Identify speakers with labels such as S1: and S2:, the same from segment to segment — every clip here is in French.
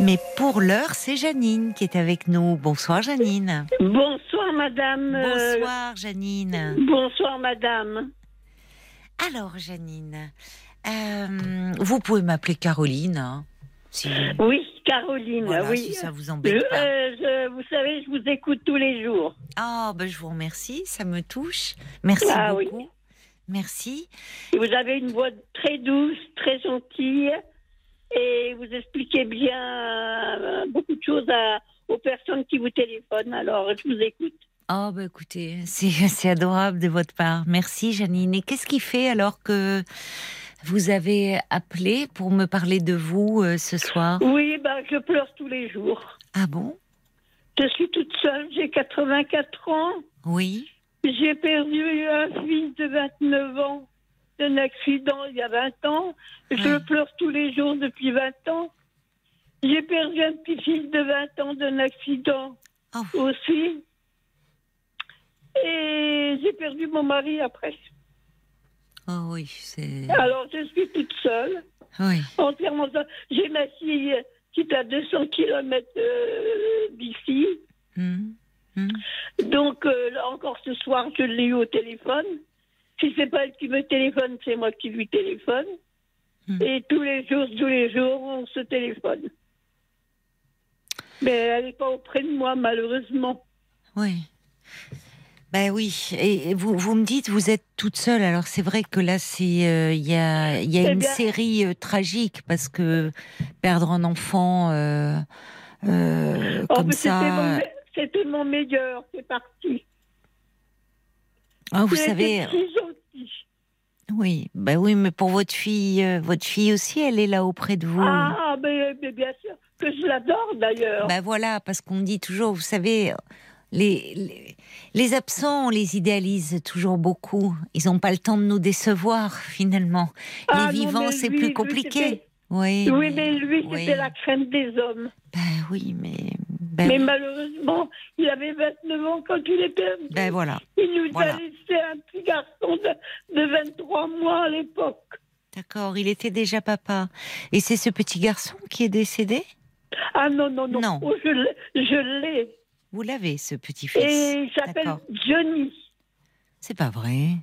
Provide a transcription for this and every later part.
S1: Mais pour l'heure, c'est Janine qui est avec nous. Bonsoir Janine.
S2: Bonsoir madame.
S1: Bonsoir Janine.
S2: Bonsoir madame.
S1: Alors Janine, euh, vous pouvez m'appeler Caroline. hein, si-
S2: Oui, Caroline,
S1: voilà,
S2: oui.
S1: si ça vous
S2: Je-
S1: embête pas.
S2: euh, je- vous savez, je vous écoute tous les jours.
S1: Ah, ben je vous remercie, ça me touche. Merci
S2: Ah oui.
S1: beaucoup. Merci.
S2: Vous avez une voix très douce, très gentille, et vous expliquez bien euh, beaucoup de choses à- aux personnes qui vous téléphonent. Alors, je vous écoute.
S1: Oh, bah écoutez, c'est c'est adorable de votre part. Merci Janine. Et qu'est-ce qui fait alors que vous avez appelé pour me parler de vous euh, ce soir?
S2: Oui, ben, je pleure tous les jours.
S1: Ah bon?
S2: Je suis toute seule, j'ai 84 ans.
S1: Oui.
S2: J'ai perdu un fils de 29 ans d'un accident il y a 20 ans. Je
S1: Ah.
S2: pleure tous les jours depuis 20 ans. J'ai perdu un petit-fils de 20 ans d'un accident
S1: Oh.
S2: aussi. Et j'ai perdu mon mari après.
S1: Oh oui, c'est.
S2: Alors je suis toute seule,
S1: Oui.
S2: entièrement seule. J'ai ma fille qui est à 200 km d'ici.
S1: Hmm. Hmm.
S2: Donc, euh, là encore ce soir, je l'ai eu au téléphone. Si c'est pas elle qui me téléphone, c'est moi qui lui téléphone.
S1: Hmm.
S2: Et tous les jours, tous les jours, on se téléphone. Mais elle n'est pas auprès de moi, malheureusement.
S1: Oui. Ben oui. Et vous, vous me dites, vous êtes toute seule. Alors c'est vrai que là, c'est euh, il y a, il y a
S2: Eh
S1: une
S2: bien-
S1: série euh, tragique parce que perdre un enfant euh,
S2: Oh,
S1: comme
S2: c'était
S1: ça.
S2: mon C'était mon meilleur, c'est parti.
S1: Ah, vous savez.
S2: gentil.
S1: Oui. Ben oui, mais pour votre fille, euh, votre fille aussi, elle est là auprès de vous.
S2: Ah, mais, mais bien sûr que je l'adore d'ailleurs.
S1: Ben voilà, parce qu'on dit toujours, vous savez, les, les, les absents, on les idéalise toujours beaucoup. Ils n'ont pas le temps de nous décevoir, finalement.
S2: Ah,
S1: les
S2: non,
S1: vivants, c'est plus compliqué. Oui,
S2: Oui, mais lui,
S1: oui.
S2: c'était la crème des hommes.
S1: Ben oui, mais. Ben,
S2: Mais
S1: oui.
S2: malheureusement, il avait 29 ans quand il est perdu.
S1: Ben voilà,
S2: Il nous
S1: Voilà.
S2: a laissé un petit garçon de, de 23 mois à l'époque.
S1: d'accord, il était déjà papa. Et c'est ce petit garçon qui est décédé?
S2: Ah non, non, non.
S1: Non.
S2: Oh, je l'ai-.
S1: Vous l'avez, ce petit-fils
S2: Et il s'appelle. Johnny.
S1: C'est pas vrai.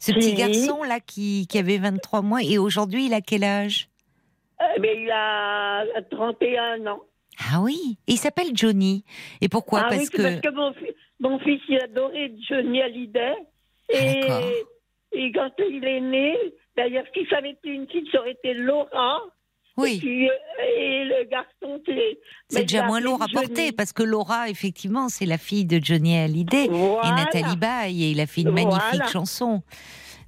S1: Ce petit garçon-là qui, qui avait 23 mois, et aujourd'hui, il a quel âge?
S2: Eh bien, il a 31 ans.
S1: Ah oui, et il s'appelle Johnny. Et pourquoi?
S2: Ah
S1: Parce
S2: oui,
S1: que.
S2: parce que mon, fi- mon fils, il adorait Johnny Hallyday. Et,
S1: D'accord.
S2: et quand il est né, d'ailleurs, si ça avait été une fille, ça aurait été Laura. Et,
S1: Oui,
S2: puis, euh, et le garçon, c'est.
S1: c'est
S2: mais
S1: déjà moins lourd à porter parce que Laura, effectivement, c'est la fille de Johnny Hallyday et. Nathalie Baye et il a fait une
S2: Voilà.
S1: magnifique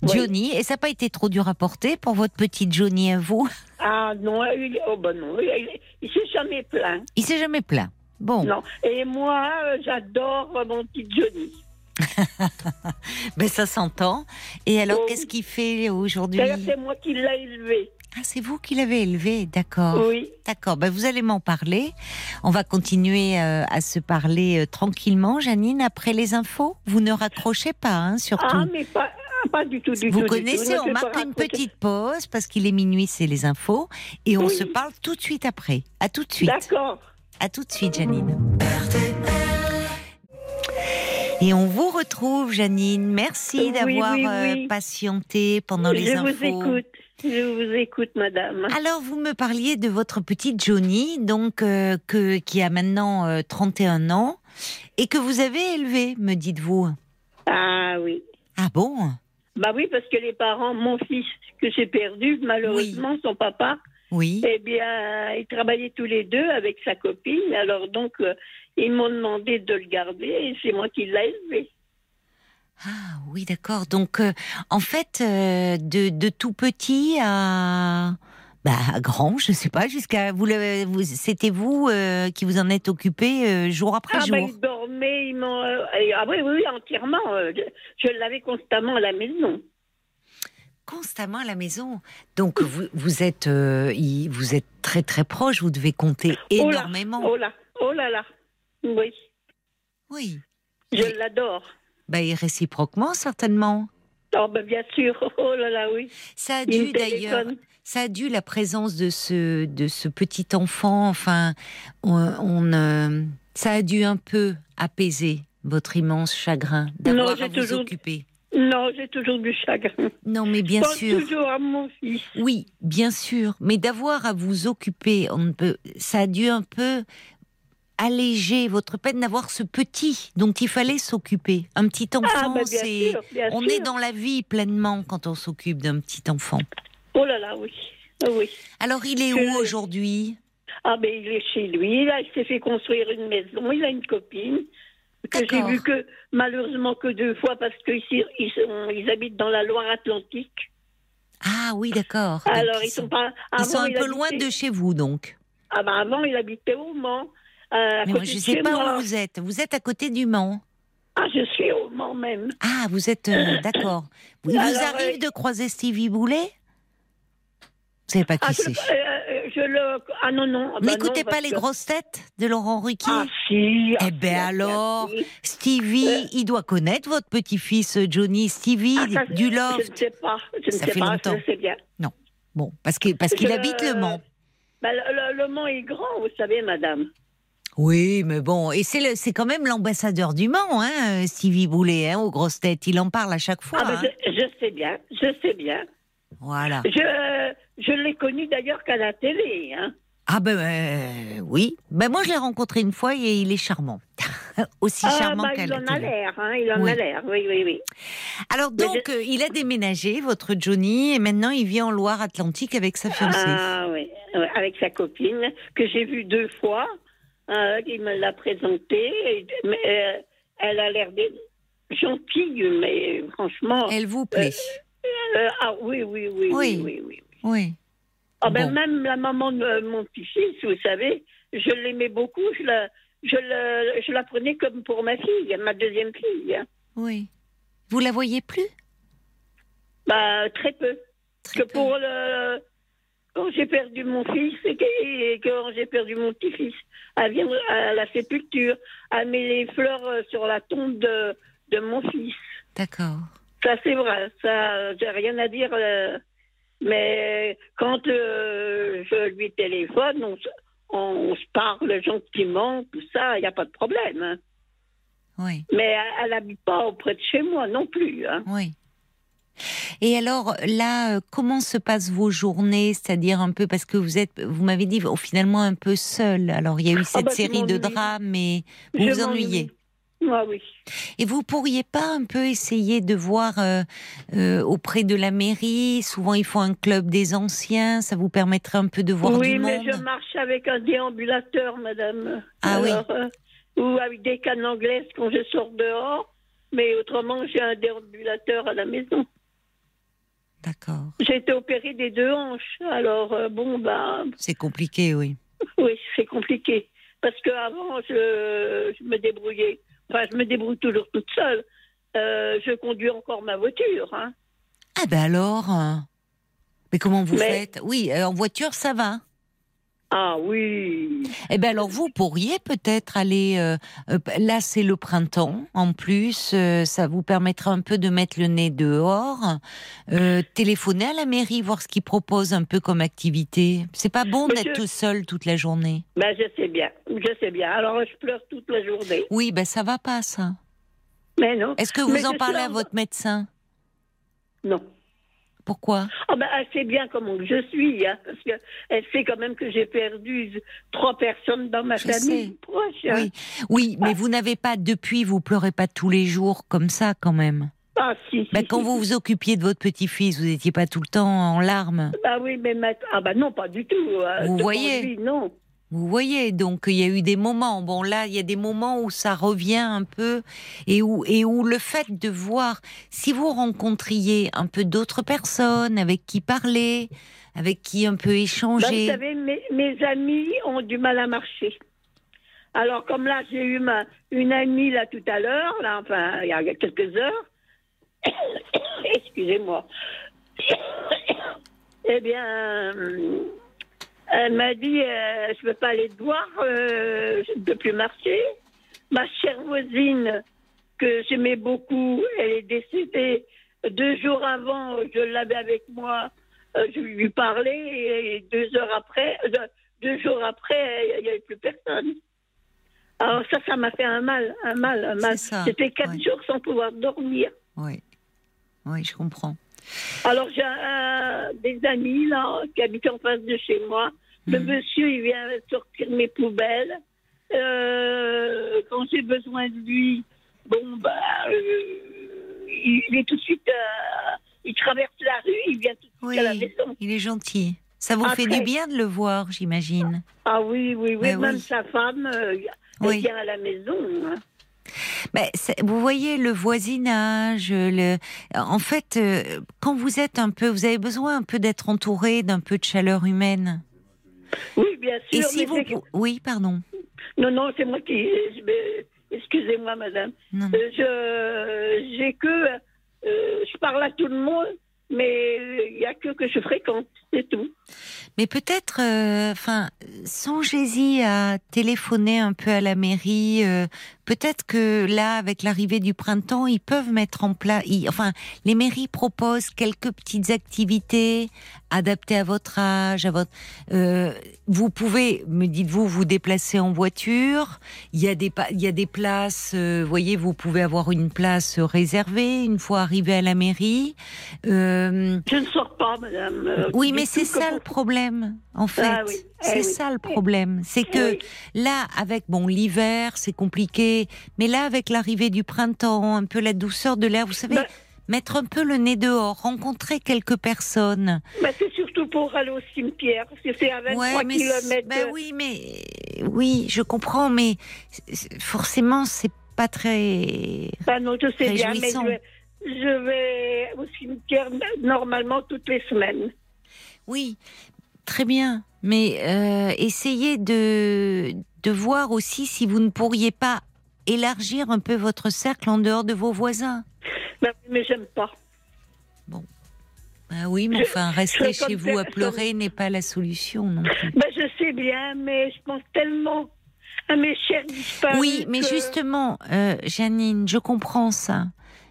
S2: Oui.
S1: Johnny, et ça n'a pas été trop dur à porter pour votre petite Johnny à vous?
S2: Ah non, il, oh ben non, il, il s'est jamais plaint.
S1: Il s'est jamais plaint. Bon,
S2: Non. Et moi, euh, j'adore mon petit Johnny.
S1: ben ça s'entend. Et alors,
S2: Oh.
S1: qu'est-ce qu'il fait aujourd'hui?
S2: C'est moi qui l'ai élevé.
S1: Ah, c'est vous qui l'avez élevé, d'accord.
S2: Oui.
S1: D'accord, ben vous allez m'en parler. On va continuer euh, à se parler euh, tranquillement, Janine, après les infos. Vous ne raccrochez pas, hein, surtout.
S2: Ah, mais pas, pas du tout, du
S1: Vous
S2: tout. du
S1: connaissez,
S2: tout.
S1: on marque une
S2: raconter.
S1: petite pause parce qu'il est minuit, c'est les infos. Et on
S2: Oui.
S1: se parle tout de suite après. À tout de suite.
S2: D'accord.
S1: À tout de suite, Janine. Et on vous retrouve, Janine. Merci d'avoir
S2: oui,
S1: euh,
S2: oui.
S1: patienté pendant les
S2: Je
S1: infos.
S2: vous écoute. Je vous écoute, madame.
S1: Alors, vous me parliez de votre petite Johnny, donc euh, que, qui a maintenant euh, 31 ans, et que vous avez élevé, me dites-vous.
S2: Ah oui.
S1: Ah bon?
S2: Bah oui, parce que les parents, mon fils que j'ai perdu, malheureusement, son papa,
S1: Oui.
S2: eh bien, ils travaillaient tous les deux avec sa copine. Alors donc, euh, ils m'ont demandé de le garder et c'est moi qui l'ai élevé.
S1: Ah oui, d'accord. Donc, euh, en fait, euh, de, de tout petit à, bah, grand, je sais pas, jusqu'à vous, vous c'était vous euh, qui vous en êtes occupé euh, jour après
S2: Ah
S1: jour?
S2: ben, ils dormaient, ils m'ont... euh, et- ah oui, oui, oui, entièrement. euh, je je l'avais constamment à la maison.
S1: Constamment à la maison? Donc, vous, vous êtes, euh, il- vous êtes très très proche. Vous devez compter
S2: Oh là,
S1: énormément.
S2: Oh là, oh là là. Oui,
S1: Oui.
S2: je l'adore.
S1: Bah, et réciproquement, certainement.
S2: Oh ben bien sûr. Oh là là, oui.
S1: Ça a dû d'ailleurs, ça a dû la présence de ce de ce petit enfant. Enfin, on, euh, ça a dû un peu apaiser votre immense chagrin d'avoir à vous
S2: toujours...
S1: occuper.
S2: Non, j'ai toujours du chagrin.
S1: Non, mais bien sûr.
S2: toujours à mon fils.
S1: Oui, bien sûr. Mais d'avoir à vous occuper, on ne peut, ça a dû un peu alléger votre peine d'avoir ce petit dont il fallait s'occuper. Un petit
S2: Ah,
S1: enfant,
S2: bah,
S1: c'est,
S2: sûr,
S1: on
S2: sûr.
S1: est dans la vie pleinement quand on s'occupe d'un petit enfant.
S2: Oh là là, oui. Ah oui.
S1: Alors, il est
S2: Je-
S1: où aujourd'hui?
S2: Ah ben il est chez lui, là, il s'est fait construire une maison, il a une copine que j'ai vu que malheureusement que deux fois parce qu'ils ils, sont- ils habitent dans la Loire-Atlantique.
S1: Ah oui, d'accord. Donc,
S2: Alors ils sont pas.
S1: ils sont un peu loin de chez vous, donc.
S2: Ah ben avant il habitait au Mans. Euh,
S1: Mais je ne sais pas
S2: moi.
S1: où vous êtes. Vous êtes à côté du Mans.
S2: Ah je suis au Mans même.
S1: Ah, vous êtes euh, d'accord. Il vous arrive
S2: euh,
S1: de croiser Stevie Boulet? Vous savez pas qui
S2: Ah je,
S1: c'est
S2: euh, je le. Ah non non. ah bah
S1: N'écoutez
S2: non,
S1: pas les
S2: que-
S1: grosses têtes de Laurent Ruquier?
S2: Ah si. ah,
S1: Eh
S2: si, si,
S1: alors,
S2: si.
S1: Stevie,
S2: Euh.
S1: il doit connaître votre petit-fils Johnny Stevie
S2: Ah, ça,
S1: du
S2: Je
S1: Loft.
S2: ne sais pas. Je ne
S1: Ça
S2: sais
S1: fait
S2: pas.
S1: longtemps.
S2: Je sais bien.
S1: Bon, parce que parce qu'il
S2: Je-
S1: habite le Mans.
S2: Bah, le, le- le Mans est grand, vous savez, madame.
S1: Oui, mais bon, et c'est quand même l'ambassadeur du Mans, hein, Stevie Boulet, hein, aux grosses têtes. Il en parle à chaque fois.
S2: Ah, bah,
S1: hein.
S2: je, je sais bien, je sais bien.
S1: Voilà.
S2: Je, je l'ai connu d'ailleurs qu'à la télé. Hein.
S1: Ah ben euh, oui. Ben moi je l'ai rencontré une fois et il est charmant. Aussi
S2: Ah,
S1: charmant
S2: bah,
S1: qu'à
S2: il en a l'air, hein, il en
S1: Oui.
S2: a l'air, oui, oui, oui.
S1: Alors donc euh, il a déménagé, votre Johnny, et maintenant il vit en Loire-Atlantique avec sa fiancée.
S2: Ah oui, avec sa copine, que j'ai vue deux fois. Euh, il me l'a présentée, et- mais euh, elle a l'air gentille, mais franchement.
S1: Elle vous plaît
S2: euh, ah oui, oui, oui, oui,
S1: Oui.
S2: oui, oui.
S1: Oui.
S2: Ah ben,
S1: Bon.
S2: Même la maman de mon petit-fils, vous savez, je l'aimais beaucoup, je la, je, la, je la prenais comme pour ma fille, ma deuxième fille. hein.
S1: Oui. Vous la voyez plus?
S2: Bah, très peu.
S1: Très
S2: que
S1: peu.
S2: pour le. Quand j'ai perdu mon fils et quand j'ai perdu mon petit-fils, vient à la sépulture, elle met les fleurs euh, sur la tombe de, de mon fils.
S1: D'accord.
S2: Ça, c'est vrai. Ça, j'ai rien à dire. euh, mais quand euh, je lui téléphone, on, se- on se parle gentiment, tout ça, il n'y a pas de problème. hein.
S1: Oui.
S2: Mais elle n'habite pas auprès de chez moi non plus. hein.
S1: Oui. Et alors là, euh, comment se passent vos journées? C'est-à-dire un peu parce que vous êtes, vous m'avez dit oh, finalement un peu seul. Alors il y a eu cette
S2: bah,
S1: série de drames, mais vous
S2: Je
S1: vous ennuyez.
S2: Ah oui.
S1: Et vous pourriez pas un peu essayer de voir euh, euh, auprès de la mairie? Souvent ils font un club des anciens, ça vous permettrait un peu de voir
S2: oui,
S1: du
S2: mais
S1: monde?
S2: je marche avec un déambulateur, madame.
S1: Ah oui.
S2: euh, ou avec des cannes anglaises quand je sors dehors. Mais autrement, j'ai un déambulateur à la maison.
S1: D'accord.
S2: J'ai été opérée des deux hanches. Alors, euh, bon, ben,
S1: C'est compliqué, oui.
S2: oui, c'est compliqué. Parce qu'avant, je, je me débrouillais. Enfin, je me débrouille toujours toute seule. Euh, je conduis encore ma voiture. Hein.
S1: Ah ben alors. euh, Mais comment vous
S2: Mais-
S1: faites? Oui, euh, en voiture ça va.
S2: Ah oui.
S1: Eh bien alors vous pourriez peut-être aller, euh, euh, là c'est le printemps en plus, euh, ça vous permettra un peu de mettre le nez dehors, euh, téléphoner à la mairie, voir ce qu'ils proposent un peu comme activité. C'est pas bon
S2: Monsieur-
S1: d'être tout seul toute la journée.
S2: Ben, je sais bien. Je sais bien. Alors, je pleure toute la journée.
S1: Oui, ben ça va pas ça.
S2: Mais non.
S1: Est-ce que vous
S2: Mais
S1: en parlez à votre médecin?
S2: Non.
S1: Pourquoi?
S2: Ah ben, elle sait bien comment je suis, hein, parce qu'elle sait quand même que j'ai perdu trois personnes dans ma
S1: Je
S2: famille
S1: sais.
S2: proche. hein.
S1: Oui, oui, mais vous n'avez pas depuis, vous pleurez pas tous les jours comme ça quand même.
S2: Ah si, si,
S1: Ben, quand vous vous occupiez de votre petit-fils, vous n'étiez pas tout le temps en larmes.
S2: Bah oui, mais maintenant... Ah ben non, pas du tout. euh,
S1: Vous voyez
S2: lui, non.
S1: Vous voyez, donc il y a eu des moments. Bon, là, il y a des moments où ça revient un peu et où, et où le fait de voir, si vous rencontriez un peu d'autres personnes avec qui parler, avec qui un peu
S2: Bah, vous
S1: échanger.
S2: savez, mes, mes amis ont du mal à marcher. Alors, comme là, j'ai eu ma, une amie là tout à l'heure, là, enfin, il y a quelques heures. Excusez-moi. eh bien, euh, elle m'a dit euh, Je ne peux pas aller te voir, euh, je ne peux plus marcher. Ma chère voisine, que j'aimais beaucoup, elle est décédée deux jours avant, je l'avais avec moi. euh, je lui parlais et deux heures après, euh, deux jours après, il n'y avait plus personne. Alors ça, ça m'a fait un mal, un mal, un mal. C'était quatre
S1: ouais.
S2: jours sans pouvoir dormir.
S1: Oui, oui, je comprends.
S2: Alors j'ai des amis là qui habitent en face de chez moi. Le
S1: Mhm.
S2: monsieur, il vient sortir mes poubelles. Euh, quand j'ai besoin de lui, bon bah, euh, il, est tout de suite, euh, il traverse la rue, il vient tout de suite
S1: Oui,
S2: à la maison.
S1: il est gentil. Ça vous fait du bien de le voir, j'imagine.
S2: Ah oui, oui, oui.
S1: Ben
S2: Même
S1: oui.
S2: sa femme,
S1: Oui.
S2: vient à la maison. hein.
S1: Ben, vous voyez le voisinage, le. En fait, euh, quand vous êtes un peu, vous avez besoin un peu d'être entouré d'un peu de chaleur humaine.
S2: Oui, bien sûr.
S1: Et si vous, oui, pardon.
S2: Non, non, c'est moi qui. Excusez-moi, madame.
S1: Non.
S2: Euh, je j'ai que euh, je parle à tout le monde, mais il y a que que je fréquente, c'est tout.
S1: Mais peut-être, euh, enfin, songez-y à téléphoner un peu à la mairie. euh, peut-être que là, avec l'arrivée du printemps, ils peuvent mettre en place. Enfin, les mairies proposent quelques petites activités adaptées à votre âge, à votre. euh, vous pouvez, me dites-vous, vous déplacer en voiture. Il y a des, il y a des places. voyez, vous pouvez avoir une place réservée une fois arrivé à la mairie.
S2: Je ne sors pas, madame.
S1: oui,
S2: du
S1: mais c'est ça le problème, en fait.
S2: Ah oui, eh
S1: C'est
S2: oui.
S1: ça le problème. C'est que
S2: Oui.
S1: là, avec bon l'hiver, c'est compliqué, mais là, avec l'arrivée du printemps, un peu la douceur de l'air, vous savez,
S2: Ben-
S1: mettre un peu le nez dehors, rencontrer quelques personnes.
S2: Mais c'est surtout pour aller au cimetière, parce que c'est à 23
S1: mais
S2: km.
S1: ben oui, mais oui, je comprends, mais forcément, c'est pas très.
S2: Ben non, je sais bien, mais je vais au cimetière normalement toutes les semaines.
S1: Oui, très bien. Mais euh, essayez de, de voir aussi si vous ne pourriez pas élargir un peu votre cercle en dehors de vos voisins.
S2: Ben, mais j'aime pas.
S1: Ah oui, mais enfin, rester
S2: je
S1: chez vous à pleurer n'est pas la solution non plus.
S2: Ben, je sais bien, mais je pense tellement à mes chers disparus.
S1: Oui, mais
S2: que-
S1: justement, euh, Janine, je comprends ça,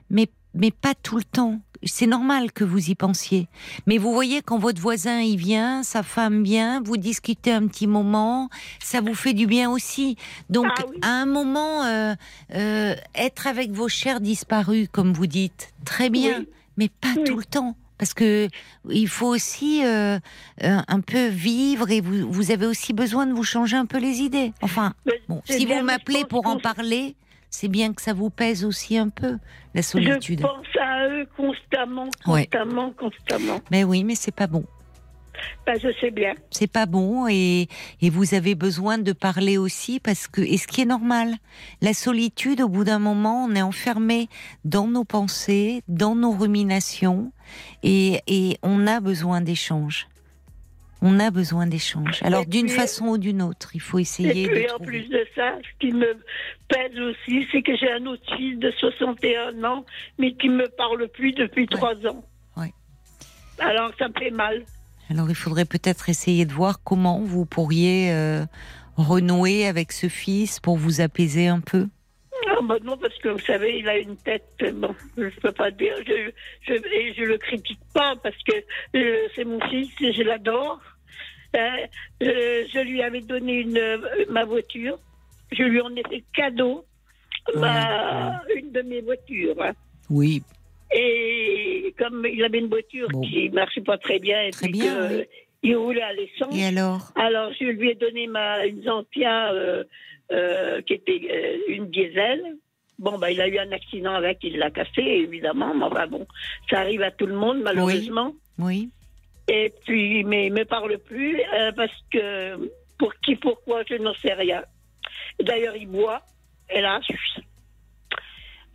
S1: mais mais pas tout le temps. C'est normal que vous y pensiez. Mais vous voyez, quand votre voisin y vient, sa femme vient, vous discutez un petit moment, ça vous fait du bien aussi. Donc,
S2: Ah oui.
S1: à un moment, euh, euh, être avec vos chers disparus, comme vous dites, très bien,
S2: Oui.
S1: mais pas
S2: Oui.
S1: tout le temps. Parce que il faut aussi euh, un peu vivre et vous, vous avez aussi besoin de vous changer un peu les idées. Enfin, Bon, si vous m'appelez pour en parler, c'est bien que ça vous pèse aussi un peu, la
S2: Je
S1: solitude.
S2: pense à eux constamment,
S1: Ouais.
S2: constamment, constamment.
S1: Mais oui, mais c'est pas bon.
S2: Ben, je sais bien.
S1: C'est pas bon et, et vous avez besoin de parler aussi parce que, et ce qui est normal, la solitude, au bout d'un moment, on est enfermé dans nos pensées, dans nos ruminations et, et on a besoin d'échanges. On a besoin d'échanges. Alors d'une façon ou d'une autre, il faut essayer
S2: Et puis
S1: de
S2: en
S1: trouver.
S2: plus de ça, ce qui me pèse aussi, c'est que j'ai un autre fils de 61 ans, mais qui me parle plus depuis trois ans.
S1: Ouais.
S2: Alors ça me fait mal.
S1: Alors il faudrait peut-être essayer de voir comment vous pourriez euh, renouer avec ce fils pour vous apaiser un peu.
S2: Ah, bah non, parce que vous savez, il a une tête, euh, bon, je peux pas dire, je, je, et je le critique pas parce que euh, c'est mon fils et je l'adore. Euh, je lui avais donné une, ma voiture, je lui en ai fait cadeau, ma- une de mes voitures.
S1: Oui,
S2: Et comme il avait une voiture
S1: Bon.
S2: qui marchait pas très bien, et
S1: Très
S2: puis
S1: bien,
S2: que,
S1: oui.
S2: il roulait à l'essence,
S1: et alors
S2: alors je lui ai donné ma, une Xantia euh, euh, qui était euh, une diesel. Bon, bah, il a eu un accident avec, il l'a cassé, évidemment. Mais enfin, bon, ça arrive à tout le monde, malheureusement.
S1: Oui,
S2: Et puis, mais il me parle plus euh, parce que pour qui, pourquoi, je n'en sais rien. D'ailleurs, il boit, hélas.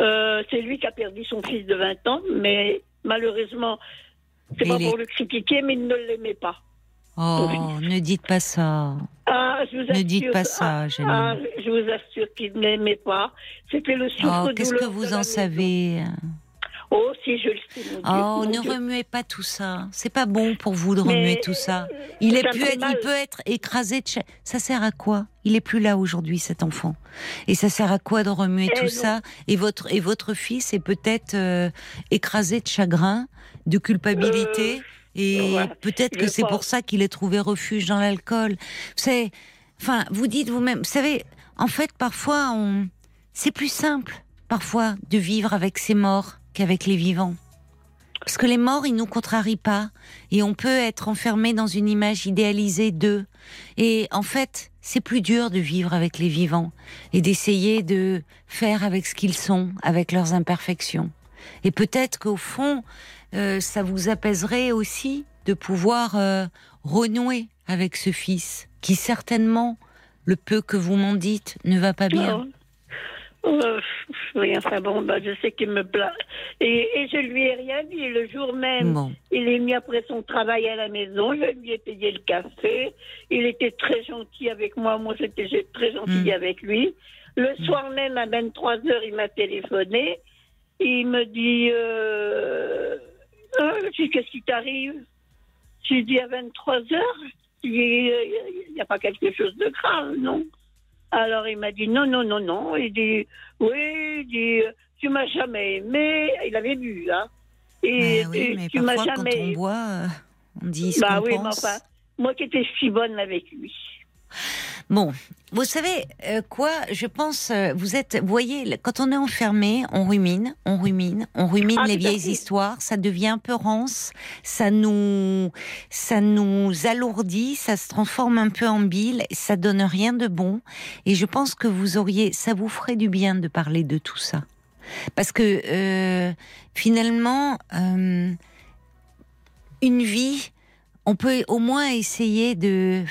S2: Euh, c'est lui qui a perdu son fils de 20 ans, mais malheureusement, c'est
S1: Mais
S2: pas pour
S1: est-
S2: le critiquer, mais il ne l'aimait pas.
S1: Oh, ne dites pas ça.
S2: Ah, je vous
S1: Ne
S2: assure,
S1: dites pas ça,
S2: ah, ah, je vous assure qu'il ne l'aimait pas. C'était le souffre
S1: Oh, qu'est-ce que vous en savez?
S2: Oh, si je le sais, mon Dieu,
S1: Oh,
S2: mon
S1: ne
S2: Dieu.
S1: remuez pas tout ça. C'est pas bon pour vous de
S2: Mais,
S1: remuer tout ça. Il, est
S2: mal.
S1: il peut être écrasé de cha- Ça sert à quoi? Il est plus là aujourd'hui, cet enfant. Et ça sert à quoi de remuer
S2: Eh
S1: tout
S2: non.
S1: ça? Et votre, et votre fils est peut-être euh, écrasé de chagrin, de culpabilité.
S2: Euh.
S1: Et peut-être que c'est pour ça qu'il a trouvé refuge dans l'alcool. C'est, enfin, vous dites vous-même, vous savez, en fait, parfois, on, c'est plus simple, parfois, de vivre avec ses morts qu'avec les vivants. Parce que les morts, ils nous contrarient pas. Et on peut être enfermé dans une image idéalisée d'eux. Et en fait, c'est plus dur de vivre avec les vivants et d'essayer de faire avec ce qu'ils sont, avec leurs imperfections. Et peut-être qu'au fond, euh, ça vous apaiserait aussi de pouvoir euh, renouer avec ce fils qui certainement, le peu que vous m'en dites, ne va pas bien.
S2: Euh, oui, enfin bon, bah, je sais qu'il me plaît. Et, et, je lui ai rien dit. Le jour même, il est mis après son travail à la maison. Je lui ai payé le café. Il était très gentil avec moi. Moi, j'étais très gentil hmm. avec lui. Le hmm. soir même, à 23 h il m'a téléphoné. Il me dit euh, euh Qu'est-ce qui t'arrive? J'ai dit à 23 h il n'y a pas quelque chose de grave, non? Alors il m'a dit non, non, non, non. Il dit oui, il dit tu m'as jamais aimé. Il avait bu, hein.
S1: Et, oui, mais tu m'as jamais. Quand on boit, euh, on dit ce bah oui, pense. mais enfin,
S2: moi qui étais si bonne avec lui.
S1: Bon, vous savez euh, quoi Je pense, euh, vous êtes, vous voyez, quand on est enfermé, on rumine, on rumine, on rumine ah, les vieilles histoires. Ça devient un peu rance, ça nous, ça nous alourdit, ça se transforme un peu en bile, ça donne rien de bon. Et je pense que vous auriez, ça vous ferait du bien de parler de tout ça, parce que euh, finalement, une vie, on peut au moins essayer de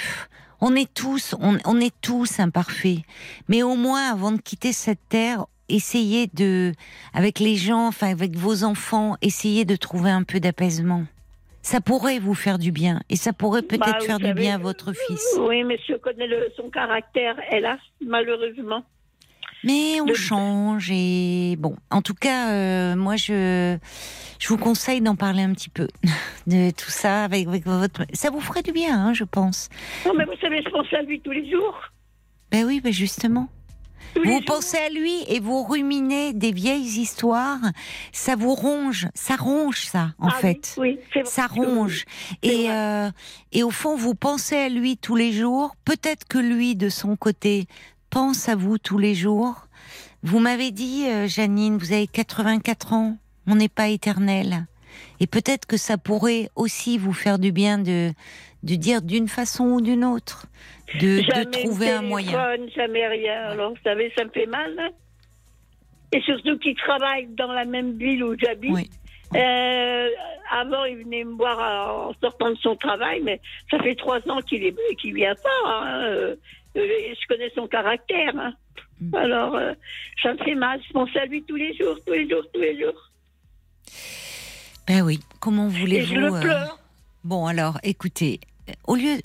S1: on est tous, on, est tous imparfaits. Mais au moins, avant de quitter cette terre, essayez de, avec les gens, enfin avec vos enfants, essayez de trouver un peu d'apaisement. Ça pourrait vous faire du bien et ça pourrait peut-être bah, faire du bien à votre fils.
S2: Oui, mais je connais son caractère, hélas, malheureusement.
S1: Mais on change et bon, en tout cas, euh, moi je je vous conseille d'en parler un petit peu de tout ça avec, votre. Ça vous ferait du bien, hein, je pense.
S2: Non, mais vous savez, je pense à lui tous les jours.
S1: Ben oui, ben justement. vous pensez à lui et vous ruminez des vieilles histoires. Ça vous ronge, ça ronge ça, en ah fait.
S2: Oui, oui
S1: ça ronge. Et, euh, et au fond, vous pensez à lui tous les jours. Peut-être que lui, de son côté, pense à vous tous les jours. Vous m'avez dit, euh, Janine, vous avez 84 ans on n'est pas éternel. Et peut-être que ça pourrait aussi vous faire du bien de, de dire d'une façon ou d'une autre, de, de trouver un moyen.
S2: Jamais rien. Alors, vous savez, ça me fait mal. Hein. Et surtout qu'il travaille dans la même ville où j'habite. Euh, avant, il venait me voir en sortant de son travail, mais ça fait trois ans qu'il est qu'il vient pas. Hein. Euh, je connais son caractère. Hein. Mm. Alors, euh, ça me fait mal. Je pense à lui tous les jours, tous les jours, tous les jours.
S1: Ben oui, comment voulez-vous
S2: je euh, pleure.
S1: Bon, alors, écoutez, au lieu,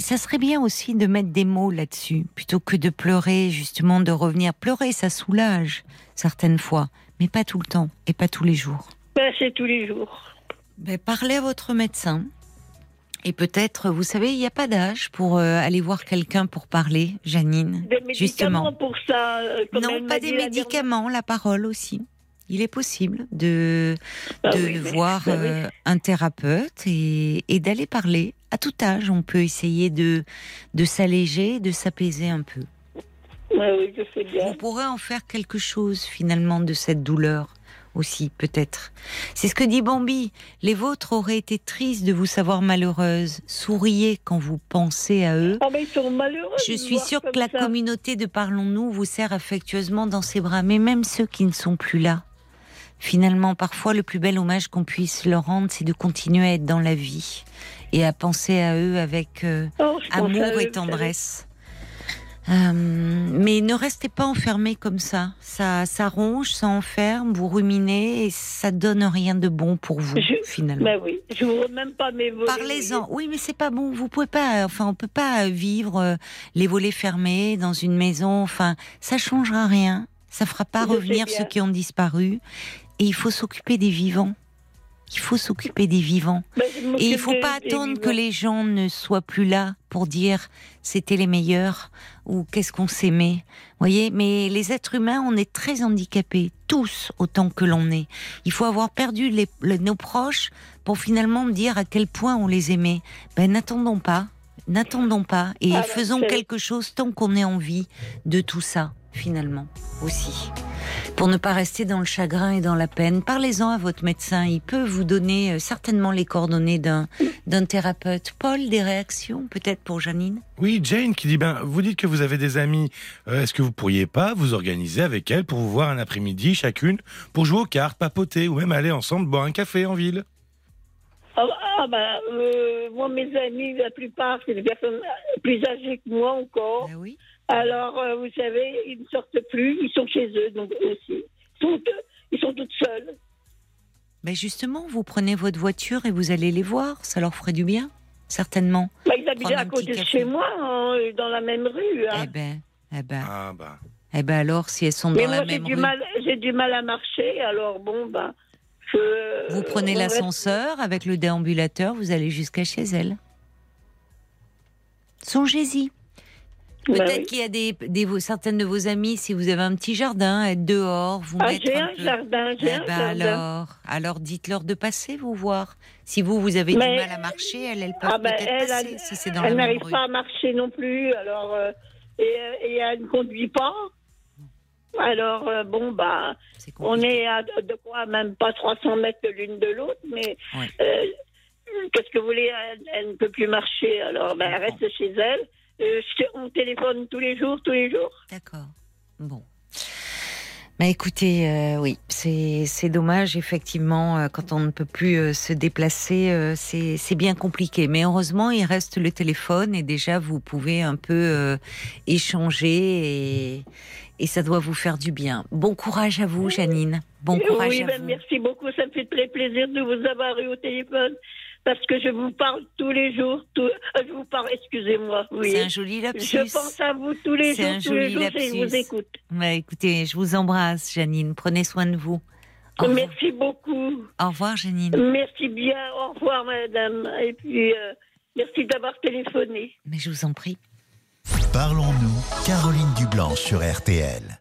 S1: ça serait bien aussi de mettre des mots là-dessus, plutôt que de pleurer, justement, de revenir. Pleurer, ça soulage certaines fois, mais pas tout le temps et pas tous les jours.
S2: Ben, c'est tous les jours.
S1: Ben, parlez à votre médecin. Et peut-être, vous savez, il n'y a pas d'âge pour euh, aller voir quelqu'un pour parler, Janine.
S2: Des médicaments
S1: justement.
S2: pour ça.
S1: Euh, non, pas des médicaments, la parole aussi il est possible de, ah de voir bah euh, un thérapeute et, et d'aller parler. À tout âge, on peut essayer de, de s'alléger, de s'apaiser un peu.
S2: oui, je sais bien.
S1: Vous pourrez en faire quelque chose finalement de cette douleur aussi, peut-être. C'est ce que dit Bambi. Les vôtres auraient été tristes de vous savoir malheureuse. Souriez quand vous pensez à eux.
S2: Oh, mais ils sont malheureux.
S1: Je suis sûre que la communauté de Parlons-nous vous sert affectueusement dans ses bras, mais même ceux qui ne sont plus là finalement, parfois, le plus bel hommage qu'on puisse leur rendre, c'est de continuer à être dans la vie et à penser à eux avec euh, oh, amour et tendresse. Euh, mais ne restez pas enfermés comme ça. Ça, ça ronge, ça enferme, vous ruminez et ça donne rien de bon pour vous finalement.
S2: Ben oui, je vous même pas mes volets.
S1: Parlez-en. Oui, mais c'est pas bon. Vous pouvez pas. Enfin, on peut pas vivre euh, les volets fermés dans une maison. Enfin, ça changera rien. Ça fera pas revenir ceux qui ont disparu. Et il faut s'occuper des vivants. Il faut s'occuper des vivants. et il faut pas attendre que les gens ne soient plus là pour dire c'était les meilleurs ou qu'est-ce qu'on s'aimait. Voyez, mais les êtres humains, on est très handicapés, tous autant que l'on est. Il faut avoir perdu les, nos proches pour finalement dire à quel point on les aimait. Ben n'attendons pas, n'attendons pas et
S2: Ah,
S1: faisons quelque chose tant qu'on ait envie de tout ça finalement aussi. Pour ne pas rester dans le chagrin et dans la peine, parlez-en à votre médecin. Il peut vous donner euh, certainement les coordonnées d'un d'un thérapeute. Paul, des réactions peut-être pour Janine?
S3: Oui, Jane qui dit ben vous dites que vous avez des amis. Euh, Est-ce que vous pourriez pas vous organiser avec elles pour vous voir un après-midi chacune pour jouer aux cartes, papoter ou même aller ensemble boire un café en ville?
S2: Ah, ah, bah, euh, moi, mes amis, la plupart, c'est des personnes plus âgées que moi encore.
S1: Ben oui.
S2: Alors, euh, vous savez, ils ne sortent plus, ils sont chez eux, donc eux aussi. Ils sont, ils sont toutes seules.
S1: Ben justement, vous prenez votre voiture et vous allez les voir. Ça leur ferait du bien, certainement.
S2: Bah, ils habitent à côté de chez moi, hein, dans la même rue. hein.
S1: Eh ben, eh ben,
S3: Ah bah.
S1: eh ben alors, si elles sont
S2: Mais
S1: dans la
S2: moi, j'ai
S1: même
S2: du,
S1: rue,
S2: mal, j'ai du mal à marcher, alors bon, ben. je-
S1: vous prenez l'ascenseur avec le déambulateur, vous allez jusqu'à chez elles. Songez-y.
S2: Bah
S1: Peut-être
S2: oui.
S1: qu'il y a des, certaines de vos amies, si vous avez un petit jardin, être dehors, vous
S2: Ah,
S1: mettre
S2: j'ai
S1: un
S2: un
S1: peu.
S2: jardin, j'ai
S1: Eh
S2: un
S1: ben
S2: jardin.
S1: alors, alors dites-leur de passer vous voir. Si vous vous avez
S2: Mais-
S1: du mal à marcher,
S2: Ah, ben,
S1: peut-être
S2: elle,
S1: passer
S2: elle-
S1: si c'est dans
S2: Elle
S1: la même
S2: n'arrive pas à marcher non plus, alors. euh, et, euh, et elle ne conduit pas. Alors, euh, bon, bah, on est à de quoi, même pas 300 mètres l'une de l'autre, mais
S1: Ouais.
S2: euh, qu'est-ce que vous voulez elle, elle ne peut plus marcher, alors ben, elle reste chez elle. Euh, on téléphone tous les jours, tous les jours.
S1: D'accord. Bon. Bah écoutez, euh, oui, c'est dommage effectivement euh, quand on ne peut plus euh, se déplacer, c'est bien compliqué. Mais heureusement, il reste le téléphone et déjà vous pouvez un peu échanger et et ça doit vous faire du bien. Bon courage à vous, Janine. Bon courage
S2: oui,
S1: à
S2: ben,
S1: vous.
S2: merci beaucoup, ça me fait très plaisir de vous avoir eu au téléphone. Parce que je vous parle tous les jours. tout- euh, Je vous parle, excusez-moi. Oui.
S1: C'est un joli lapsus.
S2: Je pense à vous tous les
S1: C'est
S2: jours,
S1: un
S2: tous les
S1: joli
S2: jours, et je vous
S1: lapsus.
S2: écoute.
S1: Bah, écoutez, je vous embrasse, Janine. Prenez soin de vous. Au revoir,
S2: Merci beaucoup.
S1: Au revoir Janine.
S2: Merci bien. Au revoir, madame. Et puis, euh, merci d'avoir téléphoné.
S1: Mais je vous en prie.
S4: Parlons-nous, Caroline Dublanche sur RTL.